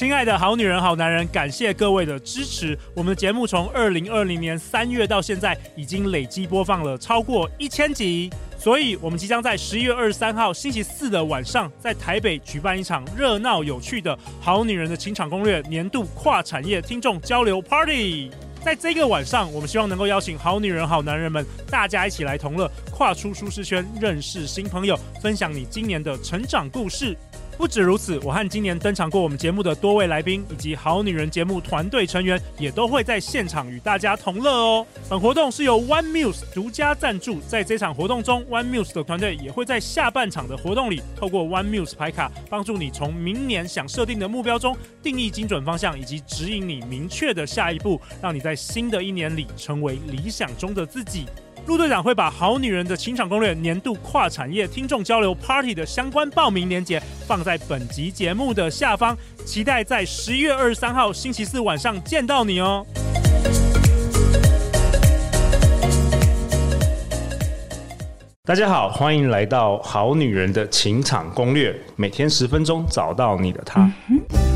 亲爱的好女人、好男人，感谢各位的支持。我们的节目从二零二零年三月到现在，已经累计播放了超过一千集。所以，我们即将在十一月二十三号星期四的晚上，在台北举办一场热闹有趣的《好女人的情场攻略》年度跨产业听众交流 Party。在这个晚上，我们希望能够邀请好女人、好男人们，大家一起来同乐，跨出舒适圈，认识新朋友，分享你今年的成长故事。不止如此，我和今年登场过我们节目的多位来宾，以及好女人节目团队成员，也都会在现场与大家同乐哦。本活动是由 One Muse 独家赞助，在这场活动中，One Muse 的团队也会在下半场的活动里，透过 One Muse 牌卡，帮助你从明年想设定的目标中定义精准方向，以及指引你明确的下一步，让你在新的一年里成为理想中的自己。陆队长会把《好女人的情场攻略》年度跨产业听众交流 Party 的相关报名链接放在本集节目的下方，期待在十一月二十三号星期四晚上见到你哦！大家好，欢迎来到《好女人的情场攻略》，每天十分钟，找到你的他。嗯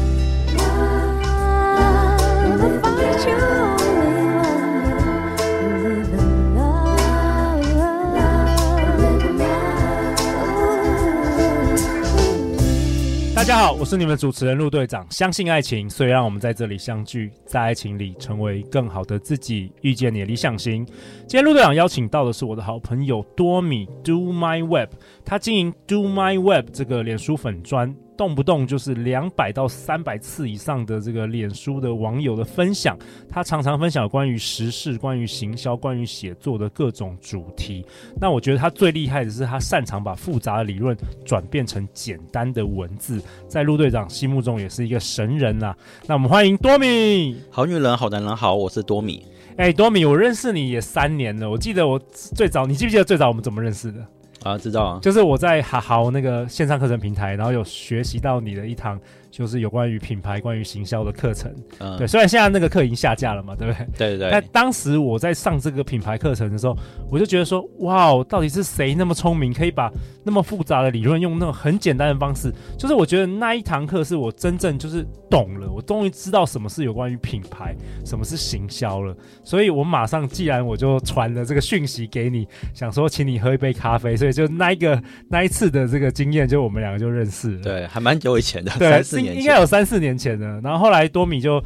大家好，我是你们主持人陆队长。相信爱情，所以让我们在这里相聚，在爱情里成为更好的自己，遇见你的理想型。今天陆队长邀请到的是我的好朋友多米 Do My Web，他经营 Do My Web 这个脸书粉砖。动不动就是两百到三百次以上的这个脸书的网友的分享，他常常分享关于时事、关于行销、关于写作的各种主题。那我觉得他最厉害的是，他擅长把复杂的理论转变成简单的文字，在陆队长心目中也是一个神人呐、啊。那我们欢迎多米。好女人，好男人，好，我是多米。哎，多米，我认识你也三年了，我记得我最早，你记不记得最早我们怎么认识的？啊，知道啊，就是我在好好那个线上课程平台，然后有学习到你的一堂。就是有关于品牌、关于行销的课程，嗯，对。虽然现在那个课已经下架了嘛，对不对？对对对。但当时我在上这个品牌课程的时候，我就觉得说，哇，到底是谁那么聪明，可以把那么复杂的理论用那种很简单的方式？就是我觉得那一堂课是我真正就是懂了，我终于知道什么是有关于品牌，什么是行销了。所以我马上，既然我就传了这个讯息给你，想说请你喝一杯咖啡。所以就那一个那一次的这个经验，就我们两个就认识了。对，还蛮久以前的，对，应该有三四年前了，然后后来多米就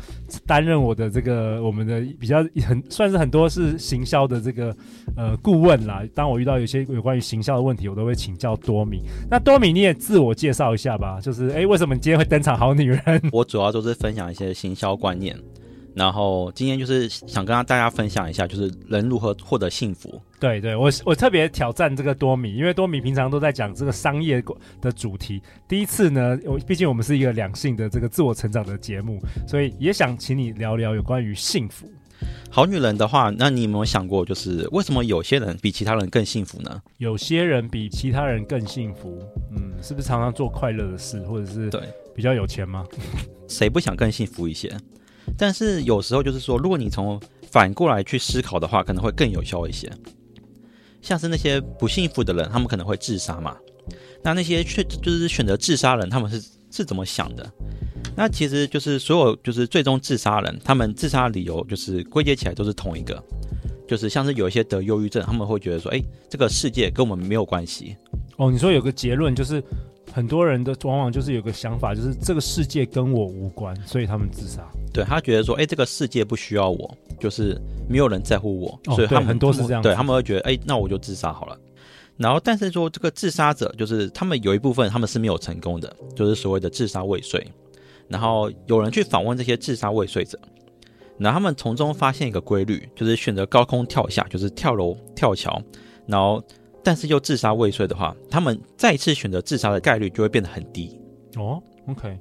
担任我的这个我们的比较很算是很多是行销的这个呃顾问啦。当我遇到有些有关于行销的问题，我都会请教多米。那多米你也自我介绍一下吧，就是哎，为什么你今天会登场？好女人，我主要就是分享一些行销观念。然后今天就是想跟大家分享一下，就是人如何获得幸福。对对，我我特别挑战这个多米，因为多米平常都在讲这个商业的主题。第一次呢，我毕竟我们是一个两性的这个自我成长的节目，所以也想请你聊聊有关于幸福。好女人的话，那你有没有想过，就是为什么有些人比其他人更幸福呢？有些人比其他人更幸福，嗯，是不是常常做快乐的事，或者是对比较有钱吗？谁不想更幸福一些？但是有时候就是说，如果你从反过来去思考的话，可能会更有效一些。像是那些不幸福的人，他们可能会自杀嘛。那那些却就是选择自杀人，他们是是怎么想的？那其实就是所有就是最终自杀人，他们自杀的理由就是归结起来都是同一个，就是像是有一些得忧郁症，他们会觉得说，哎，这个世界跟我们没有关系。哦，你说有个结论就是。很多人的往往就是有个想法，就是这个世界跟我无关，所以他们自杀。对，他觉得说，哎，这个世界不需要我，就是没有人在乎我，哦、所以他们很多是这样。对，他们会觉得，哎，那我就自杀好了。然后，但是说这个自杀者，就是他们有一部分他们是没有成功的，就是所谓的自杀未遂。然后有人去访问这些自杀未遂者，然后他们从中发现一个规律，就是选择高空跳下，就是跳楼、跳桥，然后。但是又自杀未遂的话，他们再次选择自杀的概率就会变得很低哦。OK，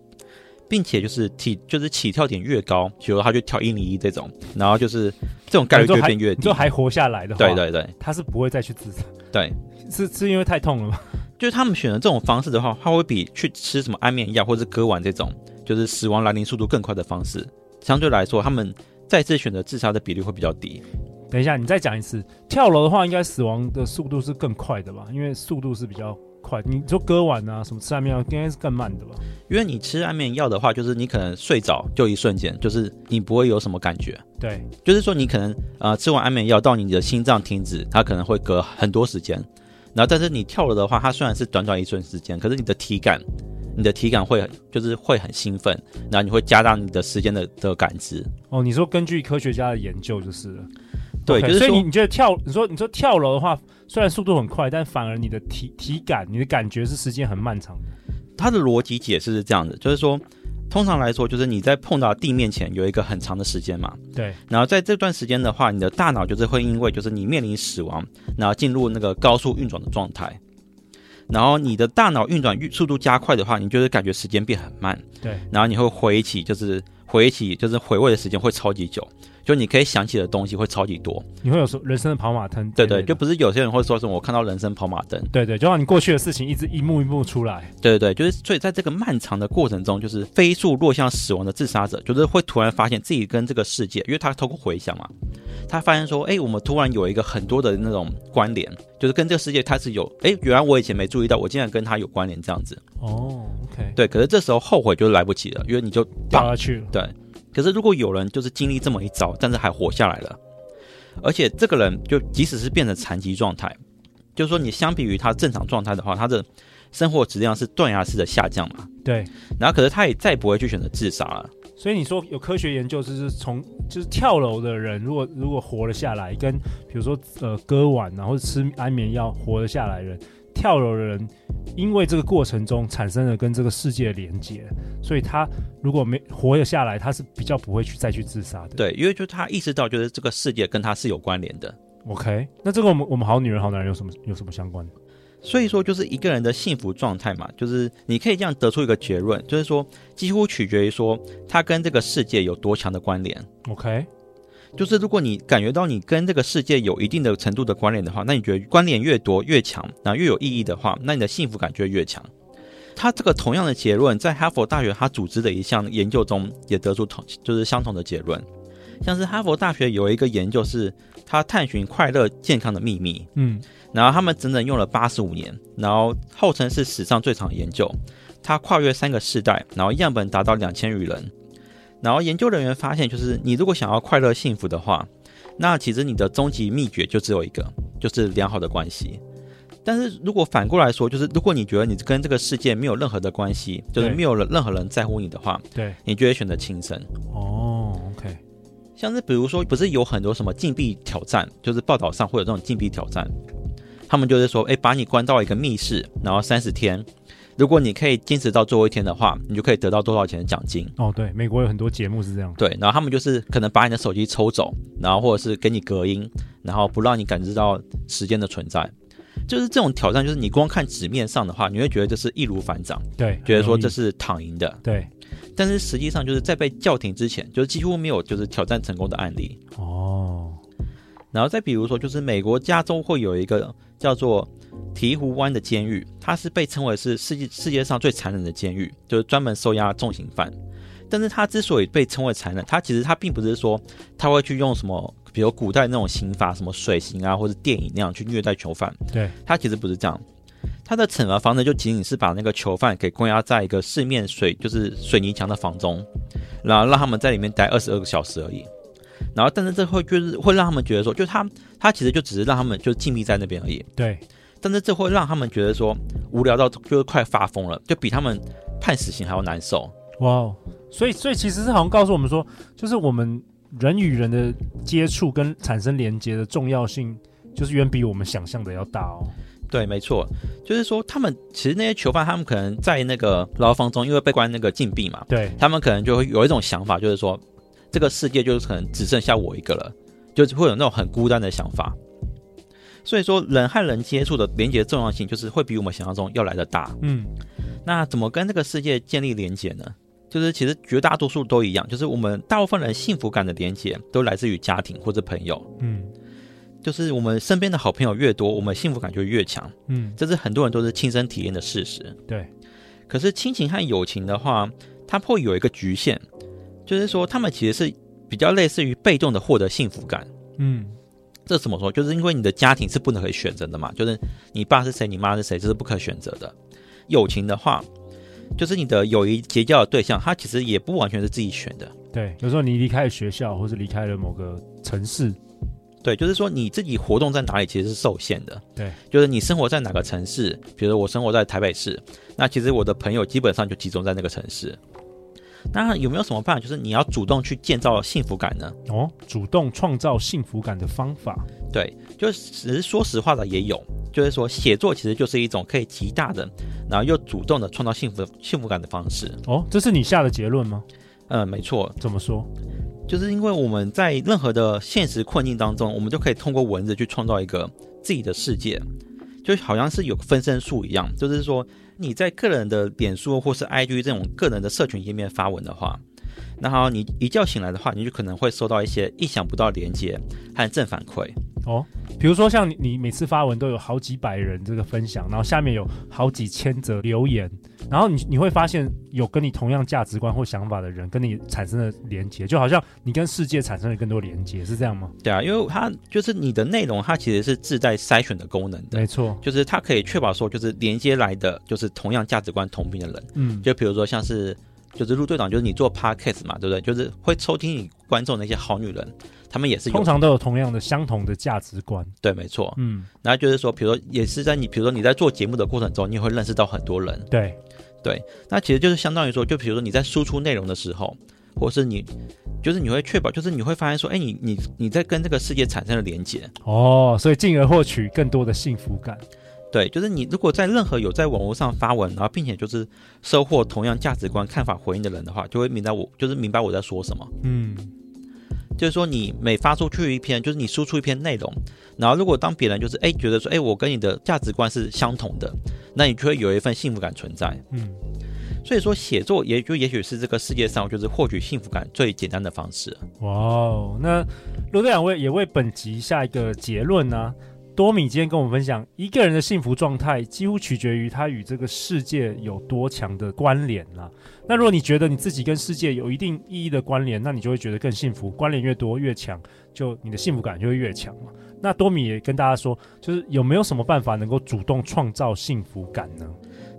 并且就是起就是起跳点越高，比如他就跳一零一这种，然后就是这种概率就会变越低，就还活下来的话，对对对，他是不会再去自杀。对，是是因为太痛了吗？就是他们选择这种方式的话，他会比去吃什么安眠药或者是割腕这种，就是死亡来临速度更快的方式，相对来说，他们再次选择自杀的比例会比较低。等一下，你再讲一次。跳楼的话，应该死亡的速度是更快的吧？因为速度是比较快。你说割腕啊，什么吃安眠药，应该是更慢的吧？因为你吃安眠药的话，就是你可能睡着就一瞬间，就是你不会有什么感觉。对，就是说你可能呃吃完安眠药到你的心脏停止，它可能会隔很多时间。然后但是你跳楼的话，它虽然是短短一瞬时间，可是你的体感，你的体感会就是会很兴奋，然后你会加大你的时间的的感知。哦，你说根据科学家的研究就是了。对，okay, 就是所以你你觉得跳，你说你说跳楼的话，虽然速度很快，但反而你的体体感，你的感觉是时间很漫长的。它的逻辑解释是这样的，就是说，通常来说，就是你在碰到地面前有一个很长的时间嘛。对。然后在这段时间的话，你的大脑就是会因为就是你面临死亡，然后进入那个高速运转的状态。然后你的大脑运转速度加快的话，你就是感觉时间变很慢。对。然后你会回忆起，就是回忆起，就是回味的时间会超级久。就你可以想起的东西会超级多，你会有说人生的跑马灯，对对，就不是有些人会说什么我看到人生跑马灯，对对，就让你过去的事情一直一幕一幕出来，对对对，就是所以在这个漫长的过程中，就是飞速落向死亡的自杀者，就是会突然发现自己跟这个世界，因为他透过回想嘛，他发现说，哎，我们突然有一个很多的那种关联，就是跟这个世界它是有，哎，原来我以前没注意到，我竟然跟他有关联这样子，哦，OK，对，可是这时候后悔就来不及了，因为你就掉下去了，对。可是，如果有人就是经历这么一遭，但是还活下来了，而且这个人就即使是变成残疾状态，就是说你相比于他正常状态的话，他的生活质量是断崖式的下降嘛？对。然后，可是他也再不会去选择自杀了。所以你说有科学研究，就是从就是跳楼的人，如果如果活了下来，跟比如说呃割腕然后吃安眠药活了下来的人。跳楼的人，因为这个过程中产生了跟这个世界的连接，所以他如果没活了下来，他是比较不会去再去自杀的。对，因为就他意识到，就是这个世界跟他是有关联的。OK，那这个我们我们好女人好男人有什么有什么相关？所以说，就是一个人的幸福状态嘛，就是你可以这样得出一个结论，就是说几乎取决于说他跟这个世界有多强的关联。OK。就是如果你感觉到你跟这个世界有一定的程度的关联的话，那你觉得关联越多越强，那越有意义的话，那你的幸福感就会越强。他这个同样的结论，在哈佛大学他组织的一项研究中也得出同就是相同的结论。像是哈佛大学有一个研究是，他探寻快乐健康的秘密，嗯，然后他们整整用了八十五年，然后号称是史上最长的研究，他跨越三个世代，然后样本达到两千余人。然后研究人员发现，就是你如果想要快乐幸福的话，那其实你的终极秘诀就只有一个，就是良好的关系。但是如果反过来说，就是如果你觉得你跟这个世界没有任何的关系，就是没有人任何人在乎你的话，对，你就会选择轻生。哦，OK。像是比如说，不是有很多什么禁闭挑战，就是报道上会有这种禁闭挑战，他们就是说，哎，把你关到一个密室，然后三十天。如果你可以坚持到最后一天的话，你就可以得到多少钱的奖金？哦，对，美国有很多节目是这样。对，然后他们就是可能把你的手机抽走，然后或者是给你隔音，然后不让你感知到时间的存在。就是这种挑战，就是你光看纸面上的话，你会觉得这是易如反掌，对，觉得说这是躺赢的，对。但是实际上就是在被叫停之前，就是几乎没有就是挑战成功的案例。哦。然后再比如说，就是美国加州会有一个叫做。鹈鹕湾的监狱，它是被称为是世界世界上最残忍的监狱，就是专门收押重刑犯。但是它之所以被称为残忍，它其实它并不是说它会去用什么，比如古代那种刑罚，什么水刑啊，或者电影那样去虐待囚犯。对，它其实不是这样。它的惩罚方式就仅仅是把那个囚犯给关押在一个四面水就是水泥墙的房中，然后让他们在里面待二十二个小时而已。然后，但是这会就是会让他们觉得说，就他他其实就只是让他们就禁闭在那边而已。对。但是这会让他们觉得说无聊到就是快发疯了，就比他们判死刑还要难受。哇，wow，所以所以其实是好像告诉我们说，就是我们人与人的接触跟产生连接的重要性，就是远比我们想象的要大哦。对，没错，就是说他们其实那些囚犯，他们可能在那个牢房中，因为被关那个禁闭嘛，对，他们可能就会有一种想法，就是说这个世界就是可能只剩下我一个了，就是会有那种很孤单的想法。所以说，人和人接触的连接重要性，就是会比我们想象中要来得大。嗯，那怎么跟这个世界建立连接呢？就是其实绝大多数都一样，就是我们大部分人幸福感的连接都来自于家庭或者朋友。嗯，就是我们身边的好朋友越多，我们幸福感就越强。嗯，这是很多人都是亲身体验的事实。对。可是亲情和友情的话，它会有一个局限，就是说他们其实是比较类似于被动的获得幸福感。嗯。这怎么说？就是因为你的家庭是不能可以选择的嘛，就是你爸是谁，你妈是谁，这是不可选择的。友情的话，就是你的友谊结交的对象，他其实也不完全是自己选的。对，有时候你离开了学校，或是离开了某个城市，对，就是说你自己活动在哪里其实是受限的。对，就是你生活在哪个城市，比如说我生活在台北市，那其实我的朋友基本上就集中在那个城市。那有没有什么办法，就是你要主动去建造幸福感呢？哦，主动创造幸福感的方法，对，就是只是说实话的也有，就是说写作其实就是一种可以极大的，然后又主动的创造幸福幸福感的方式。哦，这是你下的结论吗？嗯，没错。怎么说？就是因为我们在任何的现实困境当中，我们就可以通过文字去创造一个自己的世界，就好像是有分身术一样，就是说。你在个人的脸书或是 IG 这种个人的社群页面发文的话，然后你一觉醒来的话，你就可能会收到一些意想不到的连接和正反馈哦。比如说像你，你每次发文都有好几百人这个分享，然后下面有好几千则留言，然后你你会发现有跟你同样价值观或想法的人跟你产生了连接，就好像你跟世界产生了更多连接，是这样吗？对啊，因为它就是你的内容，它其实是自带筛选的功能的，没错，就是它可以确保说，就是连接来的就是同样价值观同频的人，嗯，就比如说像是。就是陆队长，就是你做 podcast 嘛，对不对？就是会抽听你观众那些好女人，他们也是通常都有同样的相同的价值观。对，没错。嗯，然后就是说，比如说，也是在你，比如说你在做节目的过程中，你也会认识到很多人。对，对。那其实就是相当于说，就比如说你在输出内容的时候，或是你，就是你会确保，就是你会发现说，哎，你你你在跟这个世界产生了连接。哦，所以进而获取更多的幸福感。对，就是你如果在任何有在网络上发文，然后并且就是收获同样价值观、看法回应的人的话，就会明白我就是明白我在说什么。嗯，就是说你每发出去一篇，就是你输出一篇内容，然后如果当别人就是哎觉得说哎我跟你的价值观是相同的，那你就会有一份幸福感存在。嗯，所以说写作也就也许是这个世界上就是获取幸福感最简单的方式。哇哦，那罗队长为也为本集下一个结论呢、啊？多米今天跟我们分享，一个人的幸福状态几乎取决于他与这个世界有多强的关联啊。那如果你觉得你自己跟世界有一定意义的关联，那你就会觉得更幸福。关联越多越强，就你的幸福感就会越强嘛。那多米也跟大家说，就是有没有什么办法能够主动创造幸福感呢？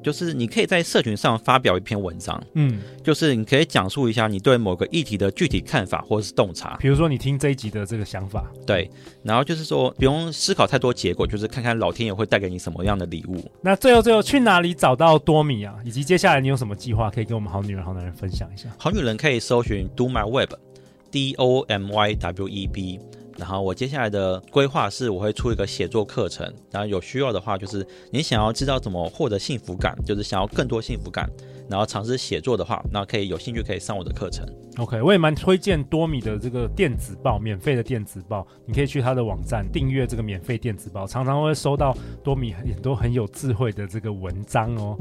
就是你可以在社群上发表一篇文章，嗯，就是你可以讲述一下你对某个议题的具体看法或者是洞察。比如说你听这一集的这个想法，对，然后就是说不用思考太多结果，就是看看老天爷会带给你什么样的礼物。那最后最后去哪里找到多米啊？以及接下来你有什么计划可以跟我们好女人好男人分享一下？好女人可以搜寻 Do My Web，D O M Y W E B。然后我接下来的规划是，我会出一个写作课程。然后有需要的话，就是你想要知道怎么获得幸福感，就是想要更多幸福感，然后尝试写作的话，那可以有兴趣可以上我的课程。OK，我也蛮推荐多米的这个电子报，免费的电子报，你可以去他的网站订阅这个免费电子报，常常会收到多米很多很有智慧的这个文章哦。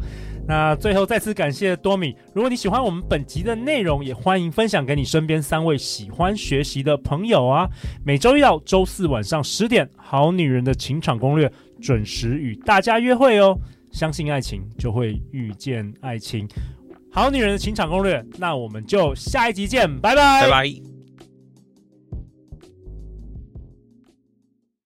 那最后再次感谢多米，如果你喜欢我们本集的内容，也欢迎分享给你身边三位喜欢学习的朋友啊。每周一到周四晚上十点，《好女人的情场攻略》准时与大家约会哦。相信爱情，就会遇见爱情。好女人的情场攻略，那我们就下一集见，拜拜，拜拜。